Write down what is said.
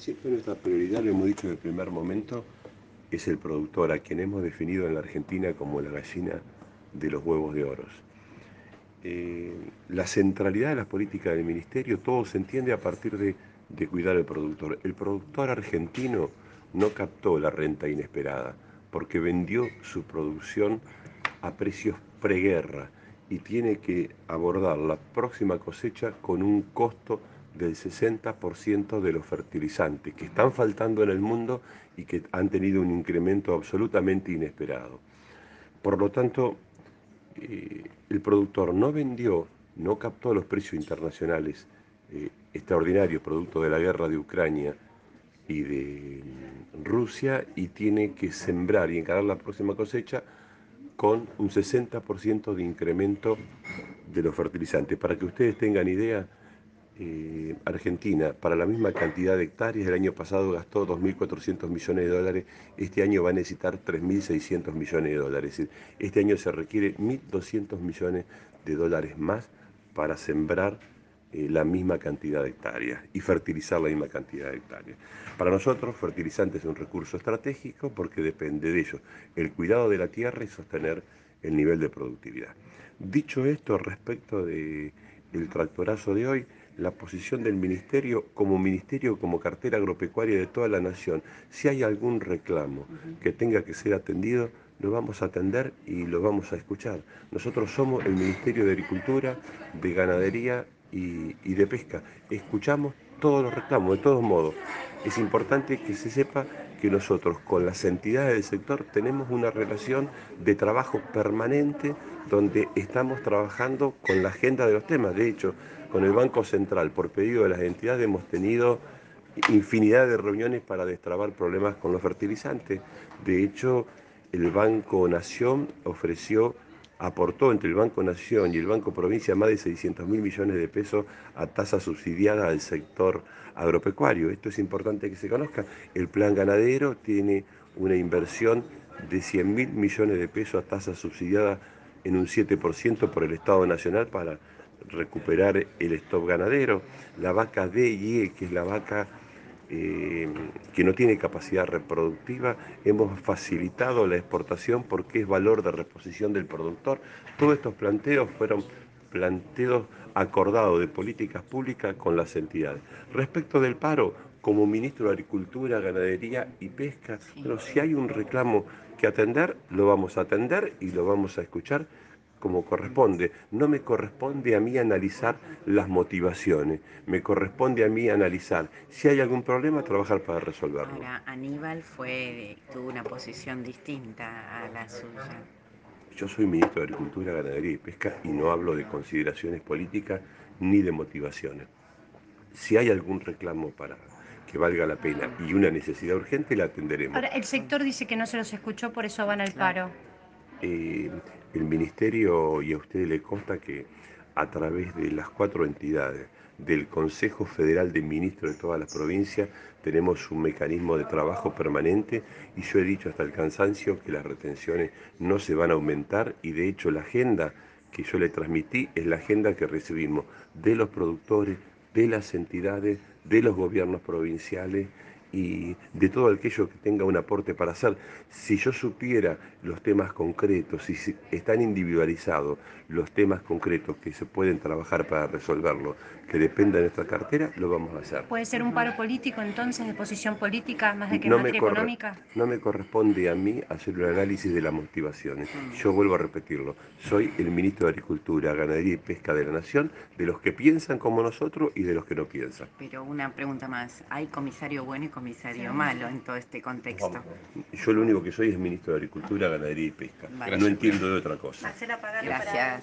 Siempre nuestra prioridad, lo hemos dicho desde el primer momento, es el productor, a quien hemos definido en la Argentina como la gallina de los huevos de oros. Eh, la centralidad de las políticas del ministerio, todo se entiende a partir de, de cuidar al productor. El productor argentino no captó la renta inesperada porque vendió su producción a precios preguerra y tiene que abordar la próxima cosecha con un costo del 60% de los fertilizantes que están faltando en el mundo y que han tenido un incremento absolutamente inesperado. Por lo tanto, eh, el productor no vendió, no captó los precios internacionales eh, extraordinarios producto de la guerra de Ucrania y de Rusia y tiene que sembrar y encarar la próxima cosecha con un 60% de incremento de los fertilizantes. Para que ustedes tengan idea, eh, Argentina, para la misma cantidad de hectáreas, el año pasado gastó 2.400 millones de dólares, este año va a necesitar 3.600 millones de dólares. Este año se requiere 1.200 millones de dólares más para sembrar eh, la misma cantidad de hectáreas y fertilizar la misma cantidad de hectáreas. Para nosotros, fertilizante es un recurso estratégico porque depende de ello, el cuidado de la tierra y sostener el nivel de productividad. Dicho esto, respecto del tractorazo de hoy, la posición del ministerio como ministerio, como cartera agropecuaria de toda la nación. Si hay algún reclamo que tenga que ser atendido, lo vamos a atender y lo vamos a escuchar. Nosotros somos el Ministerio de Agricultura, de Ganadería y, y de Pesca. Escuchamos todos los reclamos, de todos modos. Es importante que se sepa que nosotros con las entidades del sector tenemos una relación de trabajo permanente donde estamos trabajando con la agenda de los temas. De hecho, con el Banco Central, por pedido de las entidades, hemos tenido infinidad de reuniones para destrabar problemas con los fertilizantes. De hecho, el Banco Nación ofreció, aportó entre el Banco Nación y el Banco Provincia más de 600 mil millones de pesos a tasa subsidiada al sector agropecuario. Esto es importante que se conozca. El plan ganadero tiene una inversión de 100 mil millones de pesos a tasa subsidiada en un 7% por el Estado Nacional para recuperar el stop ganadero, la vaca DIE, que es la vaca eh, que no tiene capacidad reproductiva, hemos facilitado la exportación porque es valor de reposición del productor. Todos estos planteos fueron planteos acordados de políticas públicas con las entidades. Respecto del paro, como ministro de Agricultura, Ganadería y Pesca, pero si hay un reclamo que atender, lo vamos a atender y lo vamos a escuchar como corresponde. No me corresponde a mí analizar las motivaciones, me corresponde a mí analizar si hay algún problema, trabajar para resolverlo. Ahora, Aníbal fue, tuvo una posición distinta a la suya. Yo soy ministro de Agricultura, Ganadería y Pesca y no hablo de consideraciones políticas ni de motivaciones. Si hay algún reclamo para que valga la pena y una necesidad urgente, la atenderemos. Ahora, el sector dice que no se los escuchó, por eso van al paro. Eh, el Ministerio, y a usted le consta que a través de las cuatro entidades del Consejo Federal de Ministros de todas las provincias tenemos un mecanismo de trabajo permanente y yo he dicho hasta el cansancio que las retenciones no se van a aumentar y de hecho la agenda que yo le transmití es la agenda que recibimos de los productores, de las entidades, de los gobiernos provinciales y de todo aquello que tenga un aporte para hacer. Si yo supiera los temas concretos, si están individualizados los temas concretos que se pueden trabajar para resolverlo, que dependa de nuestra cartera, lo vamos a hacer. ¿Puede ser un paro político entonces, de posición política, más de que no materia económica? No me corresponde a mí hacer un análisis de las motivaciones. Yo vuelvo a repetirlo, soy el ministro de Agricultura, Ganadería y Pesca de la Nación, de los que piensan como nosotros y de los que no piensan. Pero una pregunta más, ¿hay comisario bueno y comisario malo en todo este contexto? Yo lo único que soy es ministro de Agricultura, Ganadería y Pesca. No entiendo de otra cosa. Gracias.